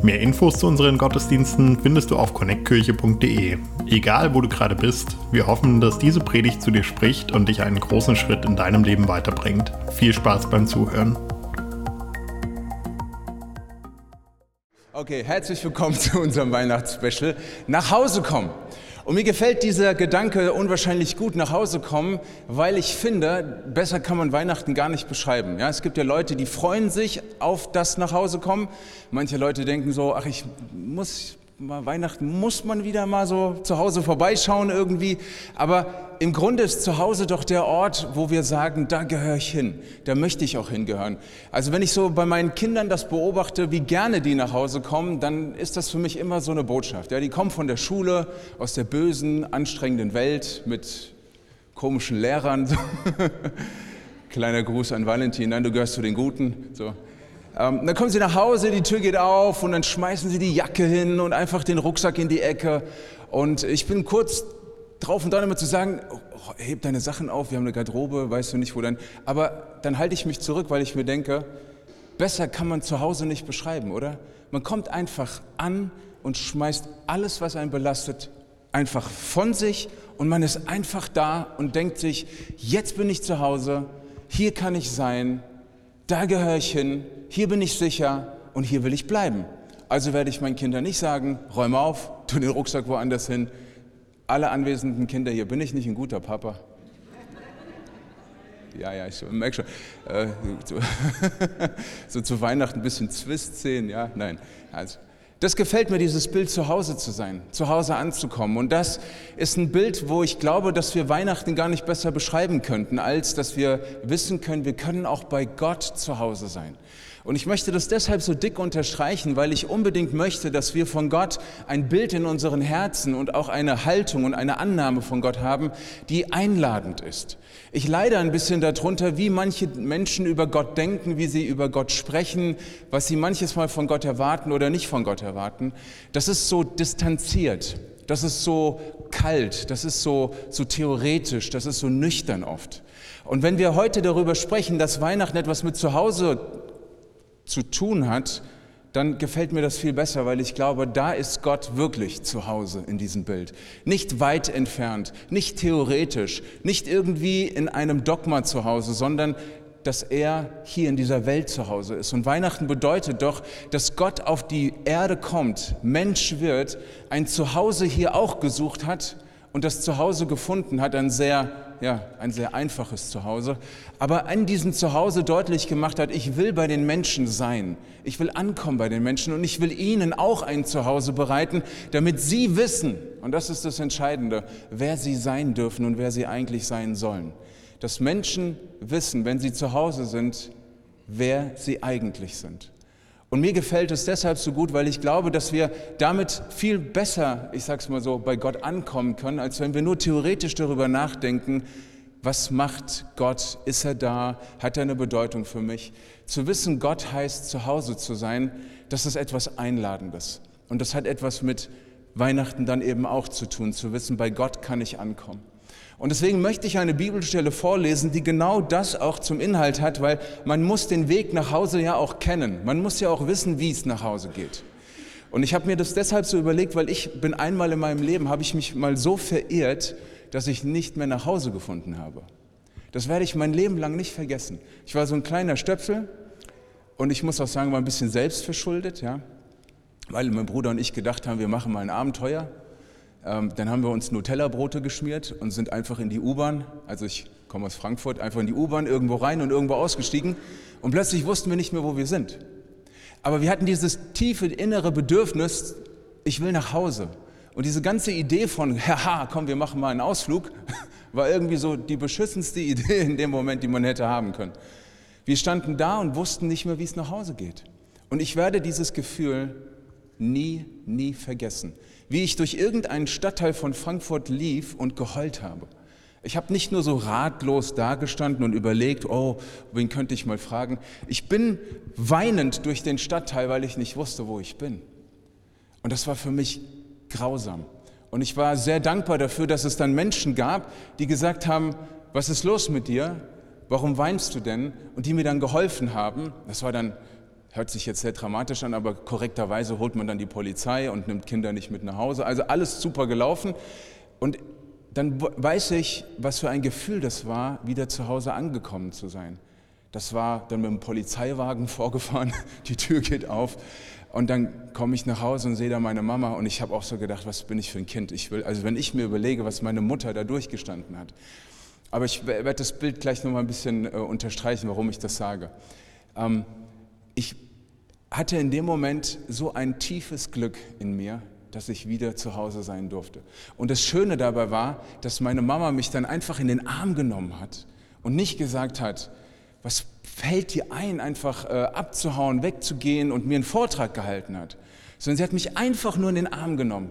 Mehr Infos zu unseren Gottesdiensten findest du auf connectkirche.de. Egal wo du gerade bist, wir hoffen, dass diese Predigt zu dir spricht und dich einen großen Schritt in deinem Leben weiterbringt. Viel Spaß beim Zuhören. Okay, herzlich willkommen zu unserem Weihnachtsspecial. Nach Hause kommen. Und mir gefällt dieser Gedanke unwahrscheinlich gut nach Hause kommen, weil ich finde, besser kann man Weihnachten gar nicht beschreiben. Ja, es gibt ja Leute, die freuen sich auf das nach Hause kommen. Manche Leute denken so, ach, ich muss mal Weihnachten muss man wieder mal so zu Hause vorbeischauen irgendwie. Aber im Grunde ist zu Hause doch der Ort, wo wir sagen, da gehöre ich hin, da möchte ich auch hingehören. Also wenn ich so bei meinen Kindern das beobachte, wie gerne die nach Hause kommen, dann ist das für mich immer so eine Botschaft. Ja, die kommen von der Schule, aus der bösen, anstrengenden Welt mit komischen Lehrern. Kleiner Gruß an Valentin, nein, du gehörst zu den Guten. So. Ähm, dann kommen sie nach Hause, die Tür geht auf und dann schmeißen sie die Jacke hin und einfach den Rucksack in die Ecke. Und ich bin kurz drauf und dran immer zu sagen, oh, heb deine Sachen auf, wir haben eine Garderobe, weißt du nicht wo dann. Aber dann halte ich mich zurück, weil ich mir denke, besser kann man zu Hause nicht beschreiben, oder? Man kommt einfach an und schmeißt alles, was einen belastet, einfach von sich und man ist einfach da und denkt sich, jetzt bin ich zu Hause, hier kann ich sein, da gehöre ich hin, hier bin ich sicher und hier will ich bleiben. Also werde ich meinen Kindern nicht sagen, räume auf, tu den Rucksack woanders hin. Alle anwesenden Kinder hier, bin ich nicht ein guter Papa? Ja, ja, ich merke schon. Äh, so, so, zu Weihnachten ein bisschen Zwist-Szenen, ja, nein. Also, das gefällt mir, dieses Bild zu Hause zu sein, zu Hause anzukommen. Und das ist ein Bild, wo ich glaube, dass wir Weihnachten gar nicht besser beschreiben könnten, als dass wir wissen können, wir können auch bei Gott zu Hause sein. Und ich möchte das deshalb so dick unterstreichen, weil ich unbedingt möchte, dass wir von Gott ein Bild in unseren Herzen und auch eine Haltung und eine Annahme von Gott haben, die einladend ist. Ich leide ein bisschen darunter, wie manche Menschen über Gott denken, wie sie über Gott sprechen, was sie manches Mal von Gott erwarten oder nicht von Gott erwarten. Das ist so distanziert, das ist so kalt, das ist so, so theoretisch, das ist so nüchtern oft. Und wenn wir heute darüber sprechen, dass Weihnachten etwas mit Zuhause zu tun hat, dann gefällt mir das viel besser, weil ich glaube, da ist Gott wirklich zu Hause in diesem Bild. Nicht weit entfernt, nicht theoretisch, nicht irgendwie in einem Dogma zu Hause, sondern dass er hier in dieser Welt zu Hause ist. Und Weihnachten bedeutet doch, dass Gott auf die Erde kommt, Mensch wird, ein Zuhause hier auch gesucht hat und das Zuhause gefunden hat, ein sehr, ja, ein sehr einfaches Zuhause, aber an diesem Zuhause deutlich gemacht hat, ich will bei den Menschen sein, ich will ankommen bei den Menschen und ich will ihnen auch ein Zuhause bereiten, damit sie wissen, und das ist das Entscheidende, wer sie sein dürfen und wer sie eigentlich sein sollen. Dass Menschen wissen, wenn sie zu Hause sind, wer sie eigentlich sind. Und mir gefällt es deshalb so gut, weil ich glaube, dass wir damit viel besser, ich sage es mal so, bei Gott ankommen können, als wenn wir nur theoretisch darüber nachdenken, was macht Gott? Ist er da? Hat er eine Bedeutung für mich? Zu wissen, Gott heißt, zu Hause zu sein, das ist etwas Einladendes. Und das hat etwas mit Weihnachten dann eben auch zu tun, zu wissen, bei Gott kann ich ankommen. Und deswegen möchte ich eine Bibelstelle vorlesen, die genau das auch zum Inhalt hat, weil man muss den Weg nach Hause ja auch kennen. Man muss ja auch wissen, wie es nach Hause geht. Und ich habe mir das deshalb so überlegt, weil ich bin einmal in meinem Leben, habe ich mich mal so verirrt, dass ich nicht mehr nach Hause gefunden habe. Das werde ich mein Leben lang nicht vergessen. Ich war so ein kleiner Stöpsel und ich muss auch sagen, war ein bisschen selbstverschuldet, ja, weil mein Bruder und ich gedacht haben, wir machen mal ein Abenteuer. Ähm, dann haben wir uns Nutella-Brote geschmiert und sind einfach in die U-Bahn, also ich komme aus Frankfurt, einfach in die U-Bahn irgendwo rein und irgendwo ausgestiegen und plötzlich wussten wir nicht mehr, wo wir sind. Aber wir hatten dieses tiefe innere Bedürfnis, ich will nach Hause. Und diese ganze Idee von, haha, komm, wir machen mal einen Ausflug, war irgendwie so die beschissenste Idee in dem Moment, die man hätte haben können. Wir standen da und wussten nicht mehr, wie es nach Hause geht. Und ich werde dieses Gefühl nie, nie vergessen wie ich durch irgendeinen Stadtteil von Frankfurt lief und geheult habe. Ich habe nicht nur so ratlos dagestanden und überlegt, oh, wen könnte ich mal fragen. Ich bin weinend durch den Stadtteil, weil ich nicht wusste, wo ich bin. Und das war für mich grausam. Und ich war sehr dankbar dafür, dass es dann Menschen gab, die gesagt haben, was ist los mit dir? Warum weinst du denn? Und die mir dann geholfen haben. Das war dann, hört sich jetzt sehr dramatisch an, aber korrekterweise holt man dann die Polizei und nimmt Kinder nicht mit nach Hause. Also alles super gelaufen. Und dann weiß ich, was für ein Gefühl das war, wieder zu Hause angekommen zu sein. Das war dann mit dem Polizeiwagen vorgefahren, die Tür geht auf und dann komme ich nach Hause und sehe da meine Mama und ich habe auch so gedacht, was bin ich für ein Kind? Ich will, also wenn ich mir überlege, was meine Mutter da durchgestanden hat. Aber ich werde das Bild gleich noch mal ein bisschen äh, unterstreichen, warum ich das sage. Ähm, ich hatte in dem Moment so ein tiefes Glück in mir, dass ich wieder zu Hause sein durfte. Und das Schöne dabei war, dass meine Mama mich dann einfach in den Arm genommen hat und nicht gesagt hat, was fällt dir ein, einfach äh, abzuhauen, wegzugehen und mir einen Vortrag gehalten hat, sondern sie hat mich einfach nur in den Arm genommen.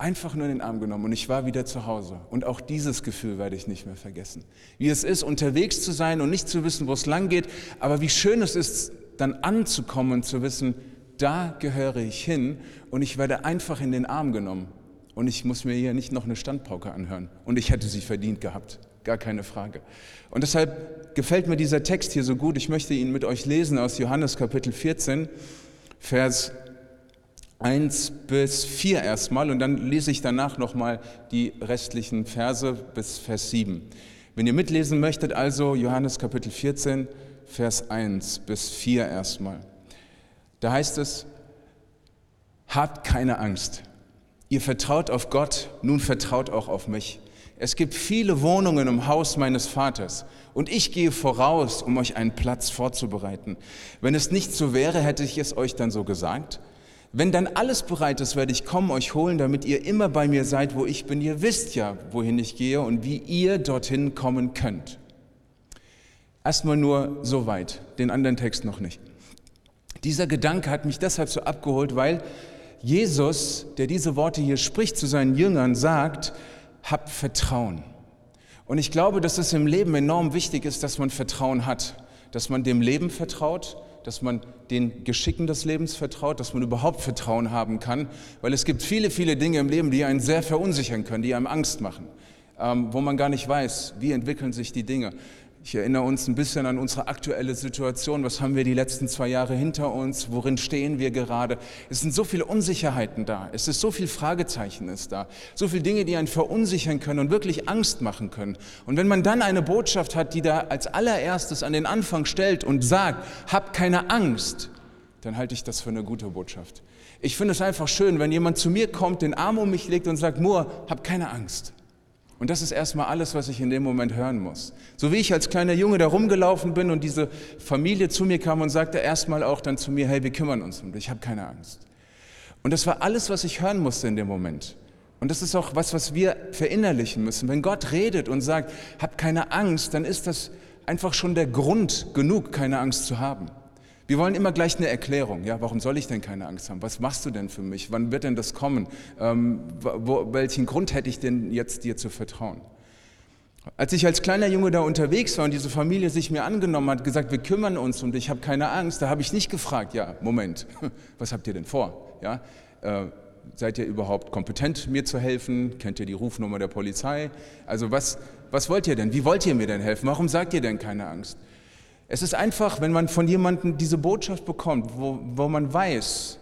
Einfach nur in den Arm genommen und ich war wieder zu Hause. Und auch dieses Gefühl werde ich nicht mehr vergessen. Wie es ist, unterwegs zu sein und nicht zu wissen, wo es lang geht, aber wie schön es ist, dann anzukommen und zu wissen, da gehöre ich hin und ich werde einfach in den Arm genommen. Und ich muss mir hier nicht noch eine Standpauke anhören. Und ich hätte sie verdient gehabt gar keine Frage. Und deshalb gefällt mir dieser Text hier so gut. Ich möchte ihn mit euch lesen aus Johannes Kapitel 14, Vers 1 bis 4 erstmal und dann lese ich danach nochmal die restlichen Verse bis Vers 7. Wenn ihr mitlesen möchtet, also Johannes Kapitel 14, Vers 1 bis 4 erstmal. Da heißt es, habt keine Angst. Ihr vertraut auf Gott, nun vertraut auch auf mich. Es gibt viele Wohnungen im Haus meines Vaters und ich gehe voraus, um euch einen Platz vorzubereiten. Wenn es nicht so wäre, hätte ich es euch dann so gesagt. Wenn dann alles bereit ist, werde ich kommen, euch holen, damit ihr immer bei mir seid, wo ich bin. Ihr wisst ja, wohin ich gehe und wie ihr dorthin kommen könnt. Erstmal nur so weit, den anderen Text noch nicht. Dieser Gedanke hat mich deshalb so abgeholt, weil Jesus, der diese Worte hier spricht zu seinen Jüngern, sagt, habt Vertrauen. Und ich glaube, dass es im Leben enorm wichtig ist, dass man Vertrauen hat, dass man dem Leben vertraut, dass man den Geschicken des Lebens vertraut, dass man überhaupt Vertrauen haben kann, weil es gibt viele, viele Dinge im Leben, die einen sehr verunsichern können, die einem Angst machen, ähm, wo man gar nicht weiß, wie entwickeln sich die Dinge. Ich erinnere uns ein bisschen an unsere aktuelle Situation. Was haben wir die letzten zwei Jahre hinter uns? Worin stehen wir gerade? Es sind so viele Unsicherheiten da. Es ist so viel Fragezeichen ist da. So viele Dinge, die einen verunsichern können und wirklich Angst machen können. Und wenn man dann eine Botschaft hat, die da als allererstes an den Anfang stellt und sagt, hab keine Angst, dann halte ich das für eine gute Botschaft. Ich finde es einfach schön, wenn jemand zu mir kommt, den Arm um mich legt und sagt, Moor, hab keine Angst. Und das ist erstmal alles, was ich in dem Moment hören muss. So wie ich als kleiner Junge da rumgelaufen bin und diese Familie zu mir kam und sagte erstmal auch dann zu mir, hey, wir kümmern uns um dich, ich habe keine Angst. Und das war alles, was ich hören musste in dem Moment. Und das ist auch was, was wir verinnerlichen müssen. Wenn Gott redet und sagt, hab keine Angst, dann ist das einfach schon der Grund genug, keine Angst zu haben. Wir wollen immer gleich eine Erklärung. Ja, warum soll ich denn keine Angst haben? Was machst du denn für mich? Wann wird denn das kommen? Ähm, wo, welchen Grund hätte ich denn jetzt dir zu vertrauen? Als ich als kleiner Junge da unterwegs war und diese Familie sich mir angenommen hat, gesagt, wir kümmern uns und ich habe keine Angst, da habe ich nicht gefragt, ja, Moment, was habt ihr denn vor? Ja, äh, seid ihr überhaupt kompetent, mir zu helfen? Kennt ihr die Rufnummer der Polizei? Also was, was wollt ihr denn? Wie wollt ihr mir denn helfen? Warum sagt ihr denn keine Angst? Es ist einfach, wenn man von jemandem diese Botschaft bekommt, wo, wo man weiß,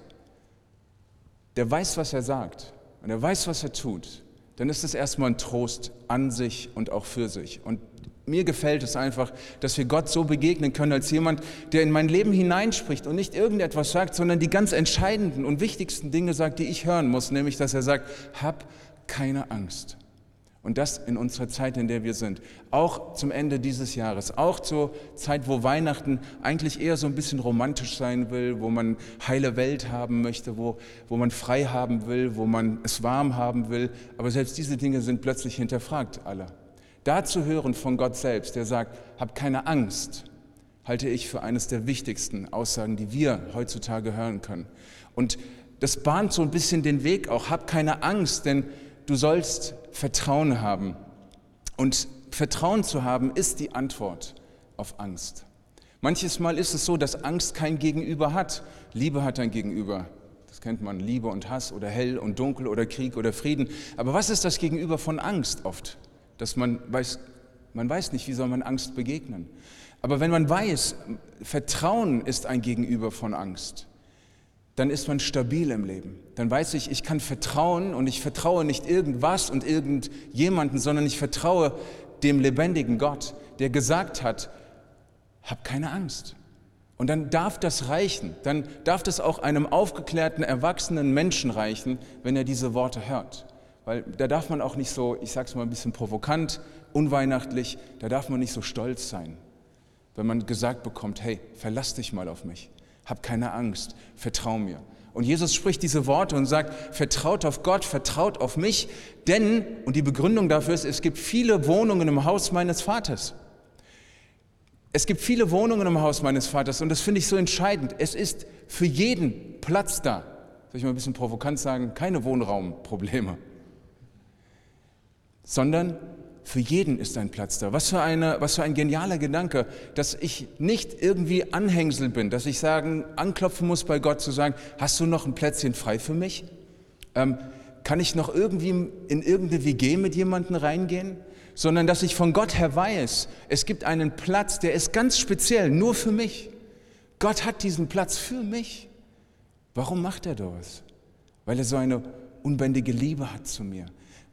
der weiß, was er sagt und er weiß, was er tut, dann ist es erstmal ein Trost an sich und auch für sich. Und mir gefällt es einfach, dass wir Gott so begegnen können als jemand, der in mein Leben hineinspricht und nicht irgendetwas sagt, sondern die ganz entscheidenden und wichtigsten Dinge sagt, die ich hören muss, nämlich dass er sagt, hab keine Angst. Und das in unserer Zeit, in der wir sind. Auch zum Ende dieses Jahres, auch zur Zeit, wo Weihnachten eigentlich eher so ein bisschen romantisch sein will, wo man heile Welt haben möchte, wo, wo man frei haben will, wo man es warm haben will. Aber selbst diese Dinge sind plötzlich hinterfragt, alle. Da zu hören von Gott selbst, der sagt, hab keine Angst, halte ich für eines der wichtigsten Aussagen, die wir heutzutage hören können. Und das bahnt so ein bisschen den Weg auch, hab keine Angst, denn du sollst Vertrauen haben. Und Vertrauen zu haben ist die Antwort auf Angst. Manches Mal ist es so, dass Angst kein Gegenüber hat. Liebe hat ein Gegenüber. Das kennt man, Liebe und Hass oder hell und dunkel oder Krieg oder Frieden. Aber was ist das Gegenüber von Angst oft? Dass man weiß, man weiß nicht, wie soll man Angst begegnen. Aber wenn man weiß, Vertrauen ist ein Gegenüber von Angst, dann ist man stabil im Leben. Dann weiß ich, ich kann vertrauen und ich vertraue nicht irgendwas und irgendjemanden, sondern ich vertraue dem lebendigen Gott, der gesagt hat, hab keine Angst. Und dann darf das reichen, dann darf das auch einem aufgeklärten, erwachsenen Menschen reichen, wenn er diese Worte hört. Weil da darf man auch nicht so, ich sag's mal ein bisschen provokant, unweihnachtlich, da darf man nicht so stolz sein, wenn man gesagt bekommt, hey, verlass dich mal auf mich, hab keine Angst, vertrau mir. Und Jesus spricht diese Worte und sagt, vertraut auf Gott, vertraut auf mich, denn, und die Begründung dafür ist, es gibt viele Wohnungen im Haus meines Vaters. Es gibt viele Wohnungen im Haus meines Vaters und das finde ich so entscheidend. Es ist für jeden Platz da. Soll ich mal ein bisschen provokant sagen? Keine Wohnraumprobleme. Sondern für jeden ist ein Platz da. Was für, eine, was für ein genialer Gedanke, dass ich nicht irgendwie Anhängsel bin, dass ich sagen, anklopfen muss bei Gott zu sagen, hast du noch ein Plätzchen frei für mich? Ähm, kann ich noch irgendwie in irgendeine WG mit jemandem reingehen? sondern dass ich von Gott her weiß, es gibt einen Platz, der ist ganz speziell, nur für mich. Gott hat diesen Platz für mich. Warum macht er das? Weil er so eine unbändige Liebe hat zu mir.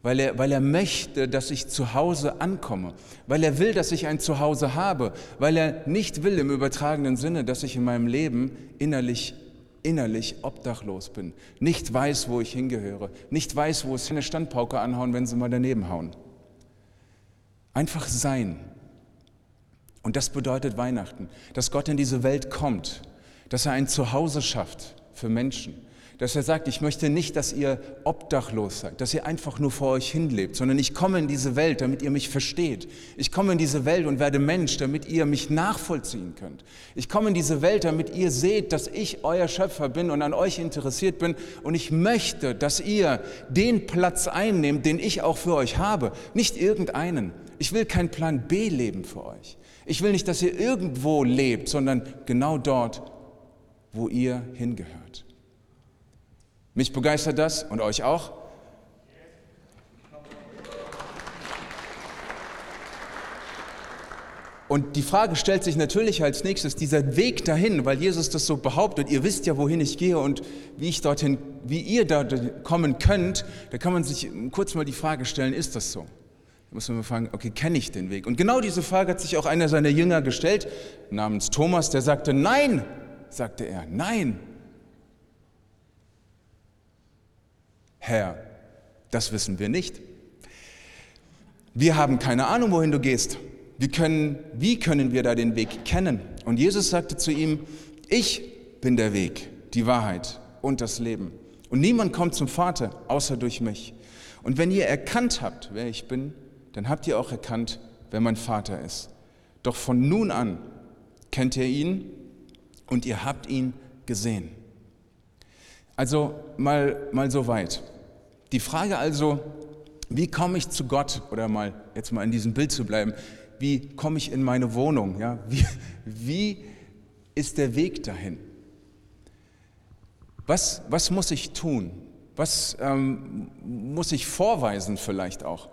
Weil er, weil er möchte, dass ich zu Hause ankomme. Weil er will, dass ich ein Zuhause habe. Weil er nicht will im übertragenen Sinne, dass ich in meinem Leben innerlich innerlich obdachlos bin, nicht weiß, wo ich hingehöre, nicht weiß, wo es eine Standpauke anhauen, wenn sie mal daneben hauen. Einfach sein. Und das bedeutet Weihnachten, dass Gott in diese Welt kommt, dass er ein Zuhause schafft für Menschen, dass er sagt, ich möchte nicht, dass ihr obdachlos seid, dass ihr einfach nur vor euch hinlebt, sondern ich komme in diese Welt, damit ihr mich versteht. Ich komme in diese Welt und werde Mensch, damit ihr mich nachvollziehen könnt. Ich komme in diese Welt, damit ihr seht, dass ich euer Schöpfer bin und an euch interessiert bin und ich möchte, dass ihr den Platz einnehmt, den ich auch für euch habe, nicht irgendeinen. Ich will kein Plan B leben für euch. Ich will nicht, dass ihr irgendwo lebt, sondern genau dort, wo ihr hingehört. Mich begeistert das und euch auch. Und die Frage stellt sich natürlich als nächstes, dieser Weg dahin, weil Jesus das so behauptet, ihr wisst ja, wohin ich gehe und wie ich dorthin, wie ihr dort kommen könnt, da kann man sich kurz mal die Frage stellen, ist das so? muss man fragen, okay, kenne ich den Weg? Und genau diese Frage hat sich auch einer seiner Jünger gestellt, namens Thomas, der sagte, nein, sagte er, nein. Herr, das wissen wir nicht. Wir haben keine Ahnung, wohin du gehst. Können, wie können wir da den Weg kennen? Und Jesus sagte zu ihm, ich bin der Weg, die Wahrheit und das Leben. Und niemand kommt zum Vater außer durch mich. Und wenn ihr erkannt habt, wer ich bin, dann habt ihr auch erkannt, wer mein Vater ist. Doch von nun an kennt ihr ihn und ihr habt ihn gesehen. Also mal, mal so weit. Die Frage also, wie komme ich zu Gott, oder mal jetzt mal in diesem Bild zu bleiben, wie komme ich in meine Wohnung? Ja? Wie, wie ist der Weg dahin? Was, was muss ich tun? Was ähm, muss ich vorweisen vielleicht auch?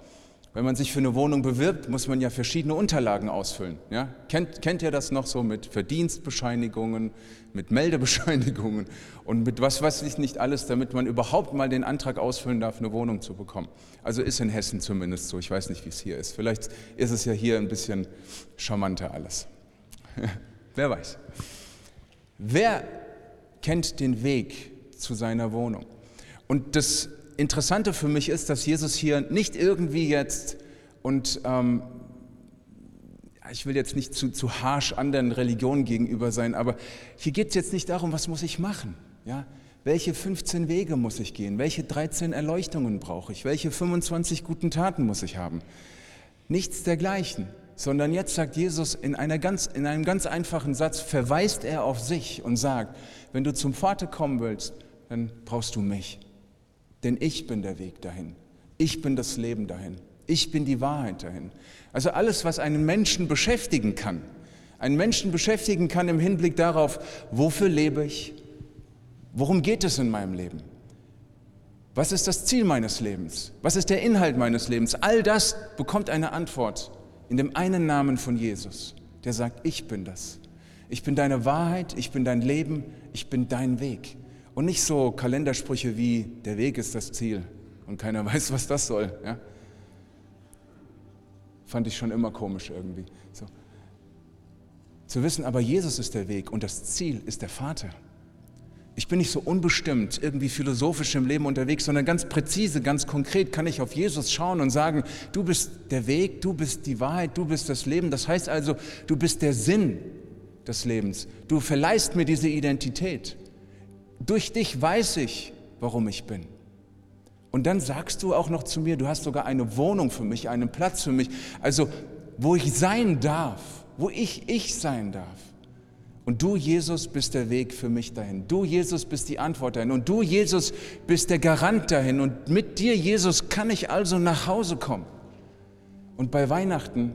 Wenn man sich für eine Wohnung bewirbt, muss man ja verschiedene Unterlagen ausfüllen. Ja? Kennt, kennt ihr das noch so mit Verdienstbescheinigungen, mit Meldebescheinigungen und mit was weiß ich nicht alles, damit man überhaupt mal den Antrag ausfüllen darf, eine Wohnung zu bekommen? Also ist in Hessen zumindest so. Ich weiß nicht, wie es hier ist. Vielleicht ist es ja hier ein bisschen charmanter alles. Wer weiß. Wer kennt den Weg zu seiner Wohnung? Und das Interessante für mich ist, dass Jesus hier nicht irgendwie jetzt und ähm, ich will jetzt nicht zu, zu harsch anderen Religionen gegenüber sein, aber hier geht es jetzt nicht darum, was muss ich machen. Ja? Welche 15 Wege muss ich gehen? Welche 13 Erleuchtungen brauche ich? Welche 25 guten Taten muss ich haben? Nichts dergleichen, sondern jetzt sagt Jesus in, einer ganz, in einem ganz einfachen Satz, verweist er auf sich und sagt, wenn du zum Vater kommen willst, dann brauchst du mich denn ich bin der Weg dahin. Ich bin das Leben dahin. Ich bin die Wahrheit dahin. Also alles, was einen Menschen beschäftigen kann, einen Menschen beschäftigen kann im Hinblick darauf, wofür lebe ich, worum geht es in meinem Leben, was ist das Ziel meines Lebens, was ist der Inhalt meines Lebens, all das bekommt eine Antwort in dem einen Namen von Jesus, der sagt, ich bin das. Ich bin deine Wahrheit, ich bin dein Leben, ich bin dein Weg. Und nicht so Kalendersprüche wie, der Weg ist das Ziel und keiner weiß, was das soll. Ja? Fand ich schon immer komisch irgendwie. So. Zu wissen, aber Jesus ist der Weg und das Ziel ist der Vater. Ich bin nicht so unbestimmt, irgendwie philosophisch im Leben unterwegs, sondern ganz präzise, ganz konkret kann ich auf Jesus schauen und sagen, du bist der Weg, du bist die Wahrheit, du bist das Leben. Das heißt also, du bist der Sinn des Lebens. Du verleihst mir diese Identität. Durch dich weiß ich, warum ich bin. Und dann sagst du auch noch zu mir, du hast sogar eine Wohnung für mich, einen Platz für mich, also wo ich sein darf wo ich ich sein darf. Und du, Jesus, bist der Weg für mich dahin. Du, Jesus, bist die Antwort dahin. Und du, Jesus, bist der Garant dahin. Und mit dir, Jesus, kann ich also nach Hause kommen. Und bei Weihnachten,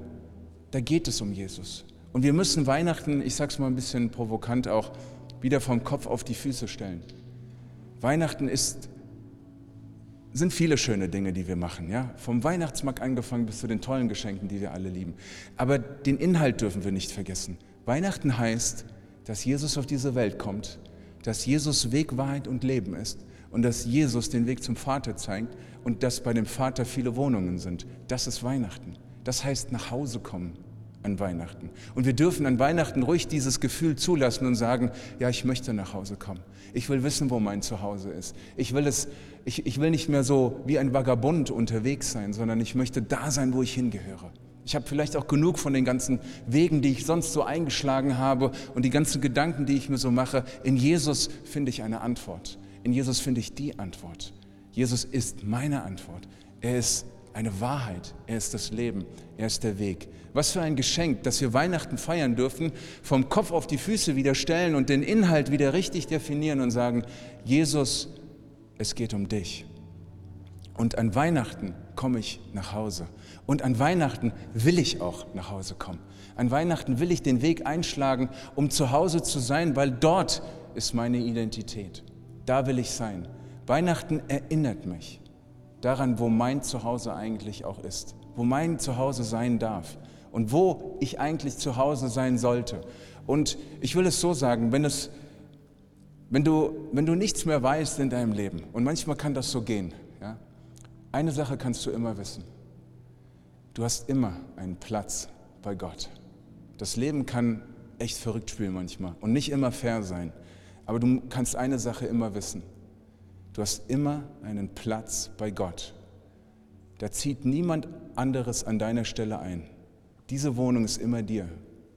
da geht es um Jesus. Und wir müssen Weihnachten, ich sage es mal ein bisschen provokant auch, wieder vom Kopf auf die Füße stellen. Weihnachten ist sind viele schöne Dinge, die wir machen, ja. Vom Weihnachtsmarkt angefangen bis zu den tollen Geschenken, die wir alle lieben. Aber den Inhalt dürfen wir nicht vergessen. Weihnachten heißt, dass Jesus auf diese Welt kommt, dass Jesus Weg, Wahrheit und Leben ist und dass Jesus den Weg zum Vater zeigt und dass bei dem Vater viele Wohnungen sind. Das ist Weihnachten. Das heißt nach Hause kommen an Weihnachten. Und wir dürfen an Weihnachten ruhig dieses Gefühl zulassen und sagen, ja, ich möchte nach Hause kommen. Ich will wissen, wo mein Zuhause ist. Ich will, es, ich, ich will nicht mehr so wie ein Vagabund unterwegs sein, sondern ich möchte da sein, wo ich hingehöre. Ich habe vielleicht auch genug von den ganzen Wegen, die ich sonst so eingeschlagen habe und die ganzen Gedanken, die ich mir so mache. In Jesus finde ich eine Antwort. In Jesus finde ich die Antwort. Jesus ist meine Antwort. Er ist eine Wahrheit. Er ist das Leben. Er ist der Weg. Was für ein Geschenk, dass wir Weihnachten feiern dürfen, vom Kopf auf die Füße wieder stellen und den Inhalt wieder richtig definieren und sagen, Jesus, es geht um dich. Und an Weihnachten komme ich nach Hause. Und an Weihnachten will ich auch nach Hause kommen. An Weihnachten will ich den Weg einschlagen, um zu Hause zu sein, weil dort ist meine Identität. Da will ich sein. Weihnachten erinnert mich daran, wo mein Zuhause eigentlich auch ist, wo mein Zuhause sein darf und wo ich eigentlich zu Hause sein sollte. Und ich will es so sagen, wenn, es, wenn, du, wenn du nichts mehr weißt in deinem Leben, und manchmal kann das so gehen, ja, eine Sache kannst du immer wissen. Du hast immer einen Platz bei Gott. Das Leben kann echt verrückt spielen manchmal und nicht immer fair sein. Aber du kannst eine Sache immer wissen. Du hast immer einen Platz bei Gott. Da zieht niemand anderes an deiner Stelle ein. Diese Wohnung ist immer dir.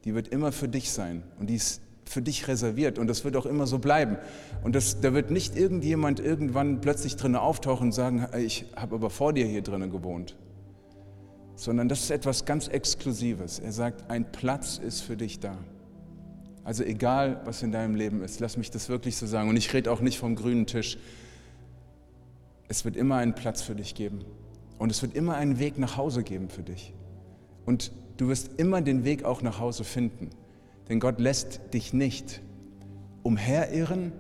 Die wird immer für dich sein und die ist für dich reserviert und das wird auch immer so bleiben. Und das, da wird nicht irgendjemand irgendwann plötzlich drinnen auftauchen und sagen, ich habe aber vor dir hier drinnen gewohnt. Sondern das ist etwas ganz Exklusives. Er sagt, ein Platz ist für dich da. Also egal, was in deinem Leben ist, lass mich das wirklich so sagen. Und ich rede auch nicht vom grünen Tisch, es wird immer einen Platz für dich geben. Und es wird immer einen Weg nach Hause geben für dich. Und du wirst immer den Weg auch nach Hause finden. Denn Gott lässt dich nicht umherirren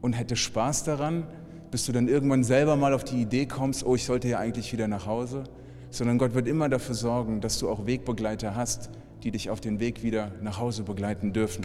und hätte Spaß daran, bis du dann irgendwann selber mal auf die Idee kommst, oh, ich sollte ja eigentlich wieder nach Hause. Sondern Gott wird immer dafür sorgen, dass du auch Wegbegleiter hast, die dich auf den Weg wieder nach Hause begleiten dürfen.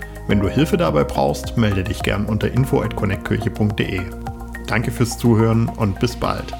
Wenn du Hilfe dabei brauchst, melde dich gern unter info at connectkirche.de. Danke fürs Zuhören und bis bald.